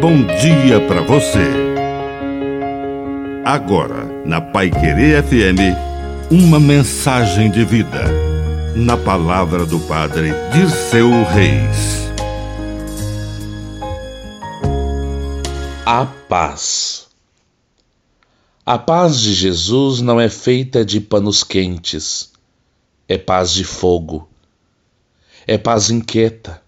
bom dia para você. Agora, na Pai Querer FM, uma mensagem de vida. Na palavra do Padre Dirceu Reis. A paz. A paz de Jesus não é feita de panos quentes, é paz de fogo, é paz inquieta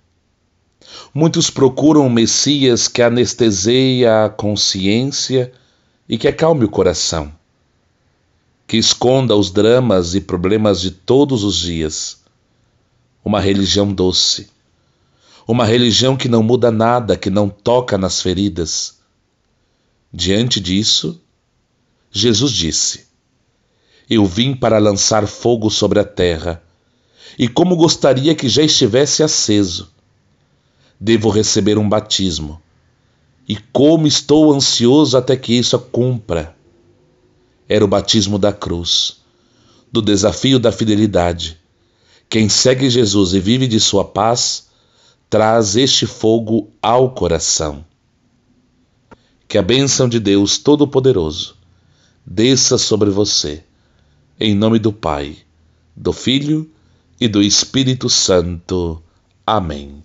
Muitos procuram um Messias que anestesia a consciência e que acalme o coração, que esconda os dramas e problemas de todos os dias. Uma religião doce, uma religião que não muda nada, que não toca nas feridas. Diante disso, Jesus disse: Eu vim para lançar fogo sobre a terra, e como gostaria que já estivesse aceso devo receber um batismo. E como estou ansioso até que isso cumpra. Era o batismo da cruz, do desafio da fidelidade. Quem segue Jesus e vive de sua paz, traz este fogo ao coração. Que a bênção de Deus Todo-Poderoso desça sobre você, em nome do Pai, do Filho e do Espírito Santo. Amém.